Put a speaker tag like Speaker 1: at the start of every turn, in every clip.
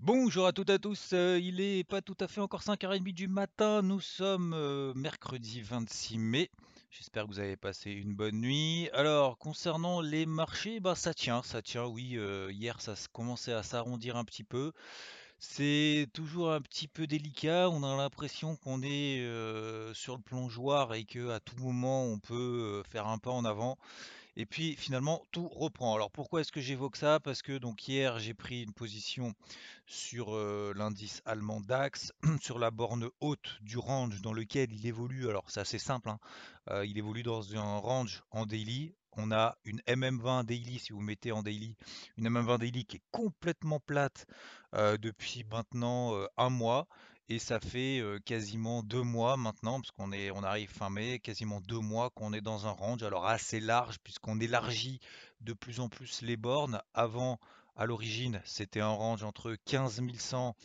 Speaker 1: Bonjour à toutes et à tous, euh, il est pas tout à fait encore 5h30 du matin, nous sommes euh, mercredi 26 mai. J'espère que vous avez passé une bonne nuit. Alors, concernant les marchés, bah, ça tient, ça tient, oui. euh, hier, ça commençait à s'arrondir un petit peu. C'est toujours un petit peu délicat. On a l'impression qu'on est sur le plongeoir et que à tout moment, on peut faire un pas en avant. Et puis finalement, tout reprend. Alors pourquoi est-ce que j'évoque ça? Parce que donc hier, j'ai pris une position sur l'indice allemand DAX, sur la borne haute du range dans lequel il évolue. Alors c'est assez simple, hein. Il évolue dans un range en daily. On a une MM20 daily, si vous mettez en daily, une MM20 daily qui est complètement plate depuis maintenant un mois. Et ça fait quasiment deux mois maintenant, parce qu'on est, on arrive fin mai, quasiment deux mois qu'on est dans un range, alors assez large, puisqu'on élargit de plus en plus les bornes. Avant, à l'origine, c'était un range entre 15 100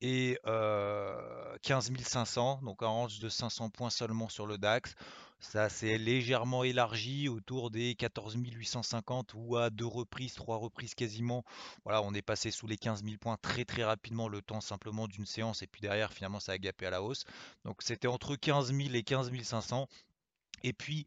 Speaker 1: et euh, 15 500, donc un range de 500 points seulement sur le DAX. Ça s'est légèrement élargi autour des 14 850 ou à deux reprises, trois reprises quasiment. Voilà, on est passé sous les 15 000 points très très rapidement, le temps simplement d'une séance, et puis derrière, finalement, ça a gapé à la hausse. Donc c'était entre 15 000 et 15 500. Et puis,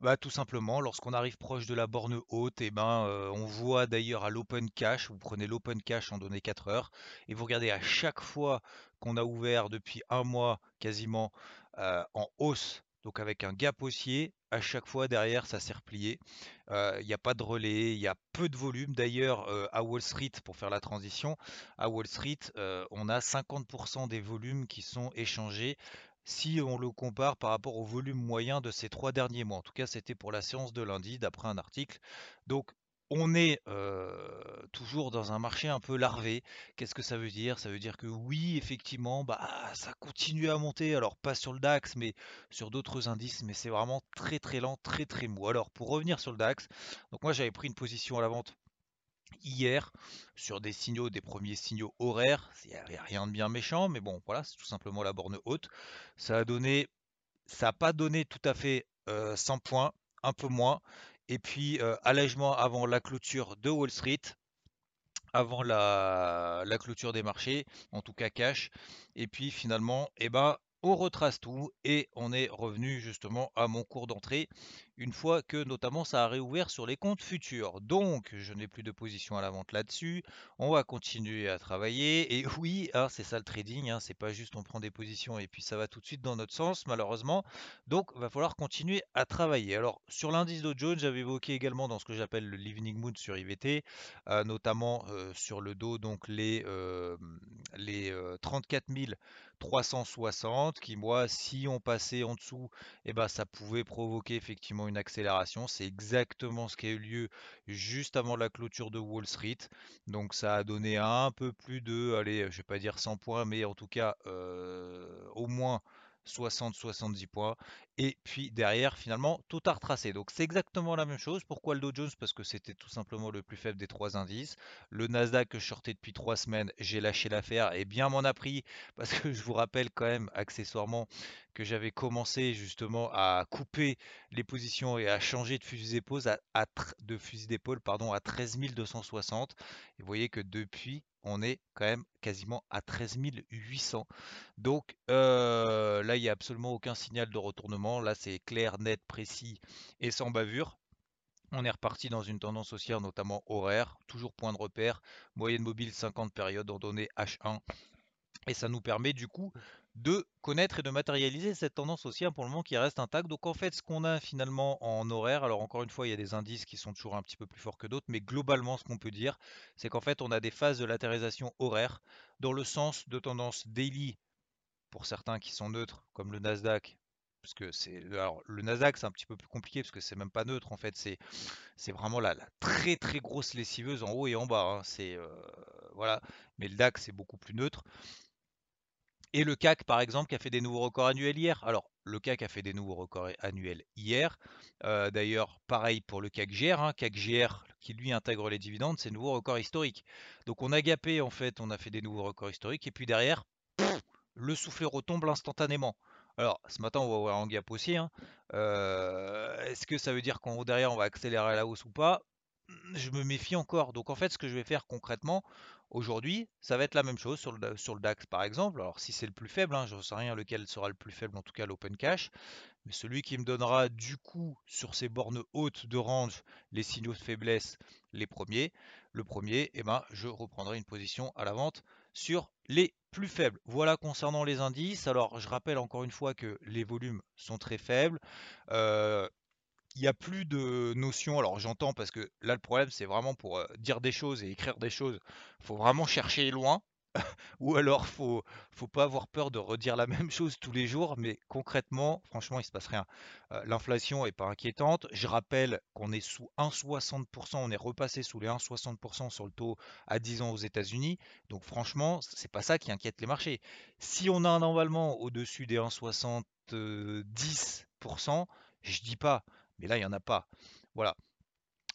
Speaker 1: bah, tout simplement, lorsqu'on arrive proche de la borne haute, et ben, euh, on voit d'ailleurs à l'open cash, vous prenez l'open cash en données 4 heures, et vous regardez à chaque fois qu'on a ouvert depuis un mois quasiment euh, en hausse, donc avec un gap haussier, à chaque fois derrière ça s'est replié. Euh, Il n'y a pas de relais, il y a peu de volume. D'ailleurs, à Wall Street, pour faire la transition, à Wall Street, on a 50% des volumes qui sont échangés si on le compare par rapport au volume moyen de ces trois derniers mois. En tout cas, c'était pour la séance de lundi, d'après un article. Donc, on est euh, toujours dans un marché un peu larvé. Qu'est-ce que ça veut dire? Ça veut dire que oui, effectivement, bah, ça continue à monter. Alors, pas sur le DAX, mais sur d'autres indices, mais c'est vraiment très très lent, très très mou. Alors, pour revenir sur le DAX, donc moi j'avais pris une position à la vente hier sur des signaux, des premiers signaux horaires. Il n'y a rien de bien méchant, mais bon, voilà, c'est tout simplement la borne haute. Ça a donné, ça n'a pas donné tout à fait euh, 100 points, un peu moins. Et puis, euh, allègement avant la clôture de Wall Street, avant la, la clôture des marchés, en tout cas cash. Et puis finalement, eh ben, on retrace tout et on est revenu justement à mon cours d'entrée une fois que notamment ça a réouvert sur les comptes futurs. Donc je n'ai plus de position à la vente là-dessus. On va continuer à travailler. Et oui, hein, c'est ça le trading, hein, c'est pas juste on prend des positions et puis ça va tout de suite dans notre sens, malheureusement. Donc va falloir continuer à travailler. Alors sur l'indice Dow Jones, j'avais évoqué également dans ce que j'appelle le l'evening mood sur IVT, euh, notamment euh, sur le dos donc les, euh, les euh, 34 360 qui moi si on passait en dessous et ben ça pouvait provoquer effectivement accélération c'est exactement ce qui a eu lieu juste avant la clôture de Wall Street donc ça a donné un peu plus de allez je vais pas dire 100 points mais en tout cas euh, au moins 60-70 points. Et puis derrière, finalement, tout a retracé. Donc c'est exactement la même chose. Pourquoi le Dow Jones Parce que c'était tout simplement le plus faible des trois indices. Le Nasdaq que je sortais depuis trois semaines, j'ai lâché l'affaire et bien m'en a pris. Parce que je vous rappelle quand même accessoirement que j'avais commencé justement à couper les positions et à changer de fusil d'épaule à, de fusil d'épaule pardon à 13 260. Et vous voyez que depuis, on est quand même quasiment à 13 800. Donc euh, là, il n'y a absolument aucun signal de retournement. Là, c'est clair, net, précis et sans bavure. On est reparti dans une tendance haussière, notamment horaire, toujours point de repère, moyenne mobile 50 périodes en données H1. Et ça nous permet du coup de connaître et de matérialiser cette tendance haussière pour le moment qui reste intacte. Donc en fait, ce qu'on a finalement en horaire, alors encore une fois, il y a des indices qui sont toujours un petit peu plus forts que d'autres, mais globalement, ce qu'on peut dire, c'est qu'en fait, on a des phases de latérisation horaire dans le sens de tendance daily pour certains qui sont neutres, comme le Nasdaq, parce que c'est alors le Nasdaq c'est un petit peu plus compliqué parce que c'est même pas neutre en fait, c'est c'est vraiment la, la très très grosse lessiveuse en haut et en bas. hein, C'est euh, voilà, mais le DAX c'est beaucoup plus neutre. Et le CAC, par exemple, qui a fait des nouveaux records annuels hier. Alors, le CAC a fait des nouveaux records annuels hier. Euh, d'ailleurs, pareil pour le CAC GR. Hein. CAC GR, qui lui intègre les dividendes, c'est nouveau record historique. Donc, on a gapé, en fait, on a fait des nouveaux records historiques. Et puis derrière, le soufflet retombe instantanément. Alors, ce matin, on va voir un gap aussi. Hein. Euh, est-ce que ça veut dire qu'en haut derrière, on va accélérer la hausse ou pas? Je me méfie encore. Donc, en fait, ce que je vais faire concrètement, Aujourd'hui, ça va être la même chose sur le, sur DAX par exemple. Alors si c'est le plus faible, hein, je ne sais rien lequel sera le plus faible, en tout cas l'open cash. Mais celui qui me donnera du coup sur ces bornes hautes de range les signaux de faiblesse, les premiers. Le premier, eh ben, je reprendrai une position à la vente sur les plus faibles. Voilà concernant les indices. Alors je rappelle encore une fois que les volumes sont très faibles. Euh, il n'y a plus de notion. Alors j'entends parce que là le problème c'est vraiment pour euh, dire des choses et écrire des choses, faut vraiment chercher loin. Ou alors faut faut pas avoir peur de redire la même chose tous les jours, mais concrètement, franchement, il se passe rien. Euh, l'inflation est pas inquiétante. Je rappelle qu'on est sous 1,60%, on est repassé sous les 1,60% sur le taux à 10 ans aux États-Unis. Donc franchement, c'est pas ça qui inquiète les marchés. Si on a un emballement au-dessus des 1,70%, je dis pas. Mais là, il n'y en a pas. Voilà.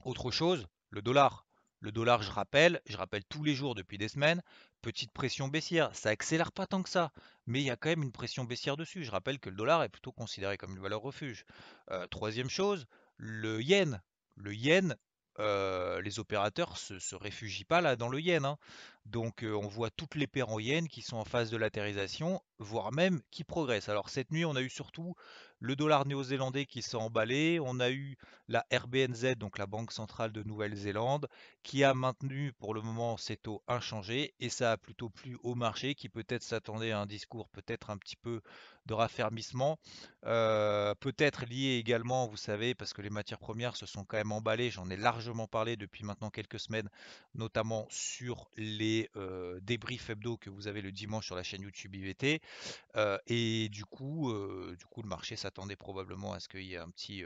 Speaker 1: Autre chose, le dollar. Le dollar, je rappelle, je rappelle tous les jours depuis des semaines, petite pression baissière. Ça accélère pas tant que ça, mais il y a quand même une pression baissière dessus. Je rappelle que le dollar est plutôt considéré comme une valeur refuge. Euh, troisième chose, le yen. Le yen, euh, les opérateurs se, se réfugient pas là dans le yen. hein. Donc on voit toutes les yen qui sont en phase de latérisation, voire même qui progressent. Alors cette nuit, on a eu surtout le dollar néo-zélandais qui s'est emballé, on a eu la RBNZ, donc la Banque centrale de Nouvelle-Zélande, qui a maintenu pour le moment ses taux inchangés, et ça a plutôt plu au marché qui peut-être s'attendait à un discours peut-être un petit peu de raffermissement, peut-être lié également, vous savez, parce que les matières premières se sont quand même emballées, j'en ai largement parlé depuis maintenant quelques semaines, notamment sur les euh, débriefs hebdo que vous avez le dimanche sur la chaîne YouTube IVT, et du coup, du coup, le marché s'attendait probablement à ce qu'il y ait un petit,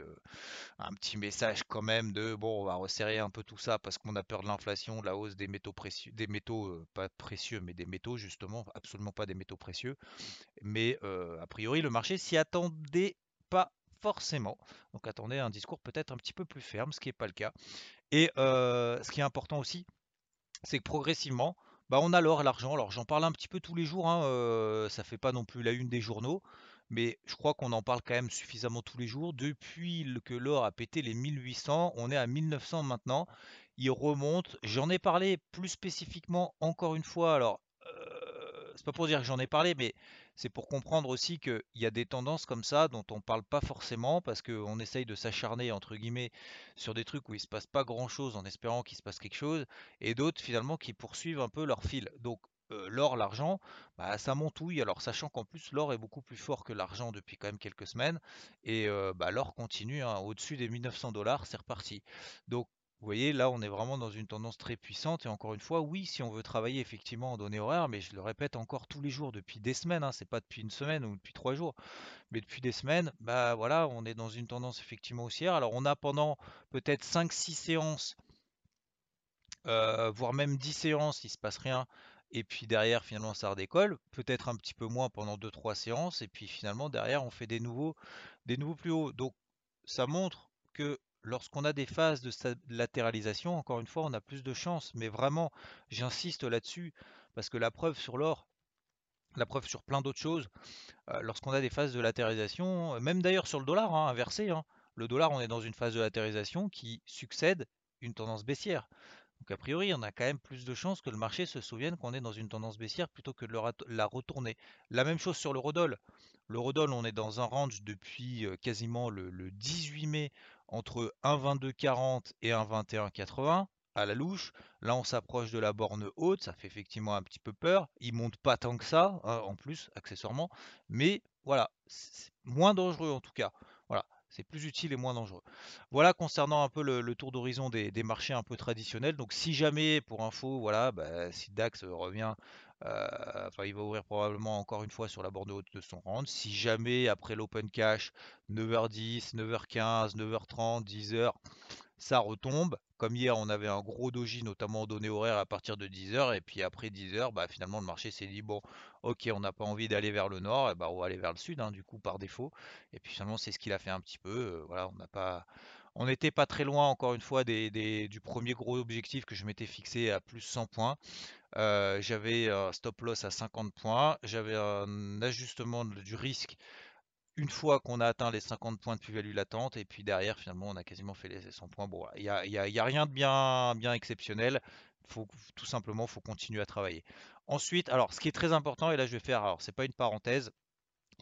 Speaker 1: message quand même de bon, on va resserrer un peu tout ça parce qu'on a peur de l'inflation, de la hausse des métaux précieux, des métaux pas précieux, mais des métaux justement, absolument pas des métaux précieux. Mais a priori, le marché s'y attendait pas forcément. Donc attendez un discours peut-être un petit peu plus ferme, ce qui n'est pas le cas. Et ce qui est important aussi, c'est que progressivement, bah, on a l'or l'argent. Alors j'en parle un petit peu tous les jours, hein, euh, ça fait pas non plus la une des journaux, mais je crois qu'on en parle quand même suffisamment tous les jours. Depuis que l'or a pété les 1800, on est à 1900 maintenant. Il remonte. J'en ai parlé plus spécifiquement encore une fois. Alors, c'est pas pour dire que j'en ai parlé, mais c'est pour comprendre aussi qu'il y a des tendances comme ça dont on parle pas forcément parce qu'on essaye de s'acharner entre guillemets sur des trucs où il se passe pas grand-chose en espérant qu'il se passe quelque chose et d'autres finalement qui poursuivent un peu leur fil. Donc euh, l'or, l'argent, bah, ça montouille. Alors sachant qu'en plus l'or est beaucoup plus fort que l'argent depuis quand même quelques semaines et euh, bah, l'or continue hein, au-dessus des 1900 dollars, c'est reparti. Vous voyez, là, on est vraiment dans une tendance très puissante. Et encore une fois, oui, si on veut travailler effectivement en données horaires, mais je le répète encore tous les jours depuis des semaines, hein, c'est pas depuis une semaine ou depuis trois jours, mais depuis des semaines, bah voilà, on est dans une tendance effectivement haussière. Alors on a pendant peut-être cinq, six séances euh, voire même 10 séances, il se passe rien. Et puis derrière, finalement, ça redécolle. Peut-être un petit peu moins pendant deux trois séances. Et puis finalement, derrière, on fait des nouveaux, des nouveaux plus hauts. Donc, ça montre que lorsqu'on a des phases de latéralisation, encore une fois, on a plus de chances. Mais vraiment, j'insiste là-dessus, parce que la preuve sur l'or, la preuve sur plein d'autres choses, euh, lorsqu'on a des phases de latéralisation, même d'ailleurs sur le dollar, hein, inversé, hein, le dollar, on est dans une phase de latéralisation qui succède une tendance baissière. Donc a priori, on a quand même plus de chances que le marché se souvienne qu'on est dans une tendance baissière plutôt que de la retourner. La même chose sur l'eurodoll. L'eurodoll, on est dans un range depuis euh, quasiment le 18 mai entre 1,2240 et 1,2180 à la louche. Là, on s'approche de la borne haute, ça fait effectivement un petit peu peur. Il monte pas tant que ça, hein, en plus, accessoirement, mais voilà, c'est moins dangereux en tout cas. Voilà, c'est plus utile et moins dangereux. Voilà concernant un peu le, tour d'horizon des, des marchés un peu traditionnels. Donc si jamais, pour info, voilà, bah, si DAX revient enfin, il va ouvrir probablement encore une fois sur la borne haute de son round. Si jamais après l'open cash, 9h10, 9h15, 9h30, 10h, ça retombe. Comme hier, on avait un gros doji, notamment en données horaires à partir de 10h. Et puis après 10h, bah, finalement, le marché s'est dit bon, ok, on n'a pas envie d'aller vers le nord, et bah, on va aller vers le sud, hein, du coup, par défaut. Et puis finalement, c'est ce qu'il a fait un petit peu. Euh, voilà, on n'a pas. On n'était pas très loin, encore une fois, du premier gros objectif que je m'étais fixé à plus 100 points. Euh, j'avais un stop loss à 50 points. J'avais un ajustement du risque une fois qu'on a atteint les 50 points de plus-value latente, et puis derrière, finalement, on a quasiment fait les 100 points. Bon, il n'y a, y a, rien de bien, exceptionnel. Tout simplement, il faut continuer à travailler. Ensuite, alors, ce qui est très important, et là, je vais faire, alors, c'est pas une parenthèse,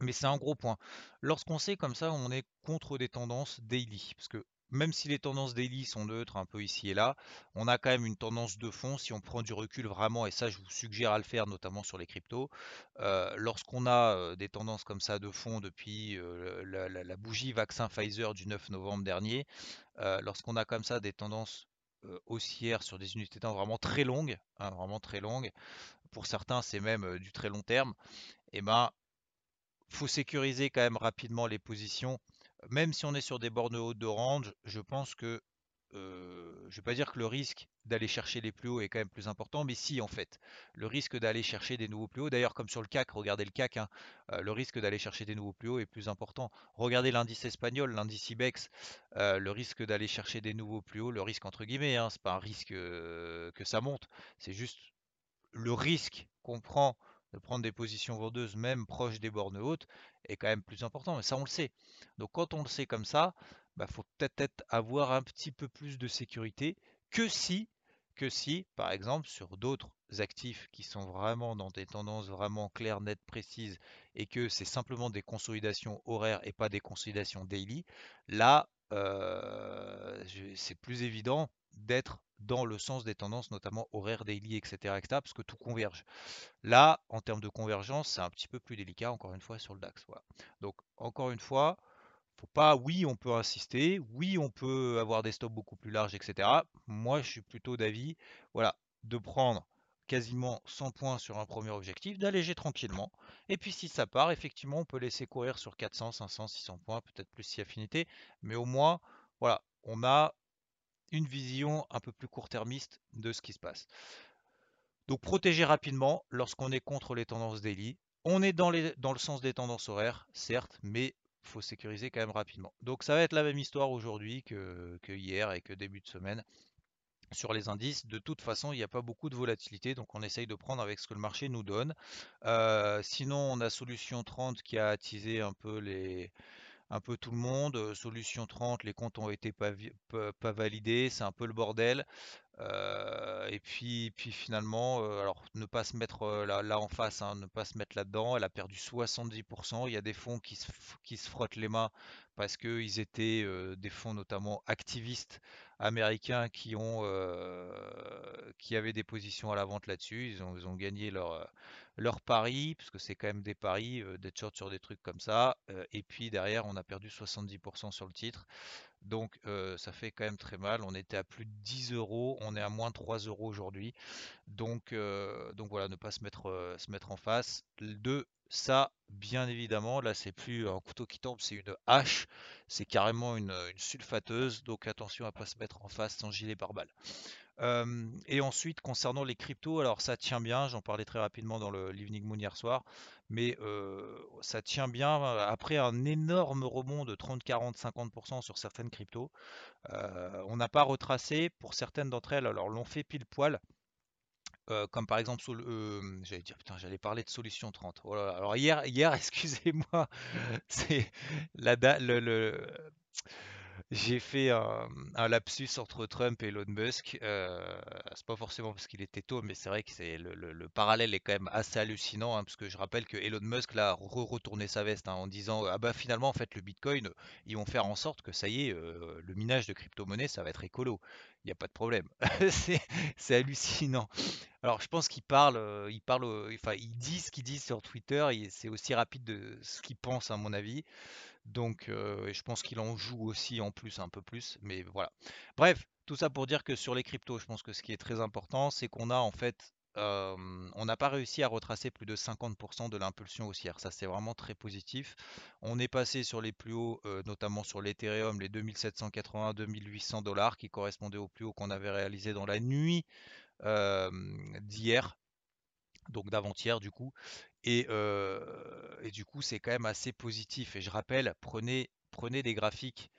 Speaker 1: mais c'est un gros point. Lorsqu'on sait comme ça, on est contre des tendances daily, parce que même si les tendances daily sont neutres un peu ici et là, on a quand même une tendance de fond si on prend du recul vraiment, et ça je vous suggère à le faire notamment sur les cryptos. Euh, lorsqu'on a euh, des tendances comme ça de fond depuis euh, la, bougie vaccin Pfizer du 9 novembre dernier, lorsqu'on a comme ça des tendances haussières sur des unités de temps vraiment très longues, hein, vraiment très longues, pour certains c'est même du très long terme, et eh ben faut sécuriser quand même rapidement les positions même si on est sur des bornes hautes de range, je pense que je ne vais pas dire que le risque d'aller chercher les plus hauts est quand même plus important, mais si en fait, le risque d'aller chercher des nouveaux plus hauts, d'ailleurs comme sur le CAC, regardez le CAC, hein, le risque d'aller chercher des nouveaux plus hauts est plus important. Regardez l'indice espagnol, l'indice IBEX, le risque d'aller chercher des nouveaux plus hauts, le risque entre guillemets, hein, c'est pas un risque que ça monte, c'est juste le risque qu'on prend de prendre des positions vendeuses même proches des bornes hautes est quand même plus important. Mais ça, on le sait. Donc quand on le sait comme ça, il bah, faut peut-être avoir un petit peu plus de sécurité que si, que si, par exemple, sur d'autres actifs qui sont vraiment dans des tendances vraiment claires, nettes, précises, et que c'est simplement des consolidations horaires et pas des consolidations daily, là, euh, c'est plus évident d'être dans le sens des tendances, notamment horaires, daily, etc., etc., parce que tout converge. Là, en termes de convergence, c'est un petit peu plus délicat, encore une fois, sur le DAX. Donc, encore une fois, faut pas, oui, on peut insister, oui, on peut avoir des stops beaucoup plus larges, etc. Moi, je suis plutôt d'avis, voilà, de prendre quasiment 100 points sur un premier objectif, d'alléger tranquillement. Et puis si ça part, effectivement, on peut laisser courir sur 400, 500, 600 points, peut-être plus si affinité. Mais au moins, voilà, on a une vision un peu plus court-termiste de ce qui se passe. Donc protéger rapidement lorsqu'on est contre les tendances daily. On est dans, le sens des tendances horaires, certes, mais faut sécuriser quand même rapidement. Donc ça va être la même histoire aujourd'hui que, hier et que début de semaine sur les indices. De toute façon, il n'y a pas beaucoup de volatilité, donc on essaye de prendre avec ce que le marché nous donne. Euh, sinon, on a Solution 30 qui a attisé un peu les, un peu tout le monde. Solution 30, les comptes ont été pas, pas validés, c'est un peu le bordel. Et puis, puis finalement, alors ne pas se mettre là, en face, hein, ne pas se mettre là-dedans. Elle a perdu 70%. Il y a des fonds qui se, qui se frottent les mains parce qu'ils étaient des fonds notamment activistes américains qui ont qui avaient des positions à la vente là-dessus. Ils ont, ils ont gagné leur leur pari, parce que c'est quand même des paris, d'être short sur des trucs comme ça. et puis derrière, on a perdu 70% sur le titre. Donc ça fait quand même très mal. On était à plus de 10 euros, on est à moins 3 euros aujourd'hui. Donc, donc voilà, ne pas se mettre, en face. De ça, bien évidemment, là c'est plus un couteau qui tombe, c'est une hache. C'est carrément une, une, sulfateuse. Donc attention à ne pas se mettre en face sans gilet pare-balles et ensuite, concernant les cryptos, alors ça tient bien, j'en parlais très rapidement dans le l'Evening Moon hier soir, mais ça tient bien après un énorme rebond de 30, 40, 50% sur certaines cryptos. on n'a pas retracé pour certaines d'entre elles, alors l'on fait pile poil. comme par exemple, j'allais dire, putain, j'allais parler de solution 30. Alors hier, hier, excusez-moi, c'est la le, j'ai fait un, lapsus entre Trump et Elon Musk. Euh, c'est pas forcément parce qu'il était tôt, mais c'est vrai que c'est le, parallèle est quand même assez hallucinant, hein, parce que je rappelle que Elon Musk l'a retourné sa veste hein, en disant ah bah finalement en fait le Bitcoin, ils vont faire en sorte que ça y est, euh, le minage de crypto-monnaie ça va être écolo. Il n'y a pas de problème. c'est hallucinant. Alors je pense qu'il parle, euh, il parle, enfin il dit ce qu'il dit sur Twitter, c'est aussi rapide de ce qu'il pense à mon avis. Donc, je pense qu'il en joue aussi en plus, un peu plus. Mais voilà. Bref, tout ça pour dire que sur les cryptos, je pense que ce qui est très important, c'est qu'on a en fait on n'a pas réussi à retracer plus de 50% de l'impulsion haussière. Ça, c'est vraiment très positif. On est passé sur les plus hauts, notamment sur l'Ethereum, les 2780-2800 dollars qui correspondaient au plus haut qu'on avait réalisé dans la nuit d'hier, donc d'avant-hier du coup. Et, du coup, c'est quand même assez positif. Et je rappelle, prenez, prenez des graphiques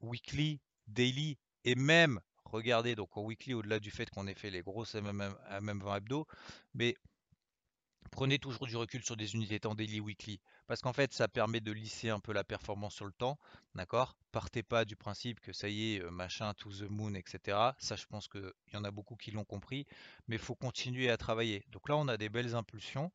Speaker 1: weekly, daily et même regardez donc en weekly au-delà du fait qu'on ait fait les grosses MM20 hebdo, mais prenez toujours du recul sur des unités temps daily weekly. Parce qu'en fait ça permet de lisser un peu la performance sur le temps d'accord? Partez pas du principe que ça y est machin to the moon etc ça je pense qu'il y en a beaucoup qui l'ont compris mais il faut continuer à travailler. Donc là on a des belles impulsions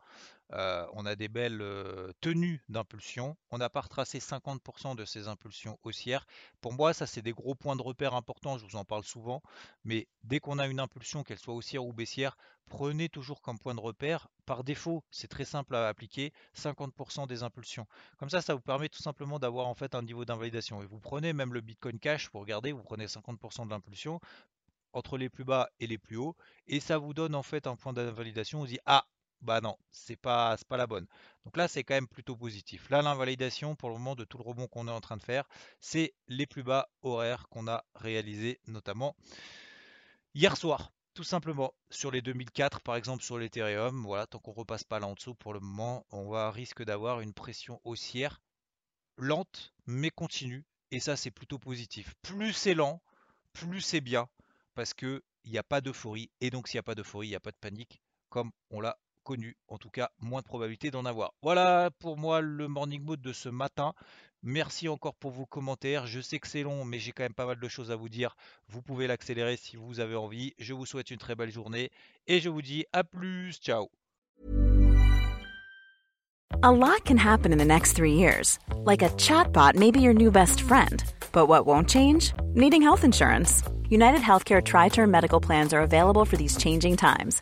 Speaker 1: euh, on a des belles euh, tenues d'impulsion. On n'a pas retracé 50% de ces impulsions haussières. Pour moi, ça, c'est des gros points de repère importants. Je vous en parle souvent. Mais dès qu'on a une impulsion, qu'elle soit haussière ou baissière, prenez toujours comme point de repère, par défaut, c'est très simple à appliquer, 50% des impulsions. Comme ça, ça vous permet tout simplement d'avoir en fait un niveau d'invalidation. Et vous prenez même le Bitcoin Cash, vous regardez, vous prenez 50% de l'impulsion entre les plus bas et les plus hauts, et ça vous donne en fait un point d'invalidation. On dit ah bah non, c'est pas, pas la bonne. Donc là, c'est quand même plutôt positif. Là, l'invalidation, pour le moment, de tout le rebond qu'on est en train de faire, c'est les plus bas horaires qu'on a réalisés, notamment hier soir. Tout simplement, sur les 2004, par exemple sur l'Ethereum, voilà, tant qu'on repasse pas là en dessous, pour le moment, on va risque d'avoir une pression haussière lente, mais continue. Et ça, c'est plutôt positif. Plus c'est lent, plus c'est bien, parce qu'il n'y a pas d'euphorie. Et donc, s'il n'y a pas d'euphorie, il n'y a pas de panique, comme on l'a connu. En tout cas, moins de probabilité d'en avoir. Voilà pour moi le morning mood de ce matin. Merci encore pour vos commentaires. Je sais que c'est long, mais j'ai quand même pas mal de choses à vous dire. Vous pouvez l'accélérer si vous avez envie. Je vous souhaite une très belle journée et je vous dis à plus. Ciao.
Speaker 2: A lot can happen in the next three years. Like a chatbot may be your new best friend. But what won't change? Needing health insurance. United Healthcare Tri Term Medical Plans are available for these changing times.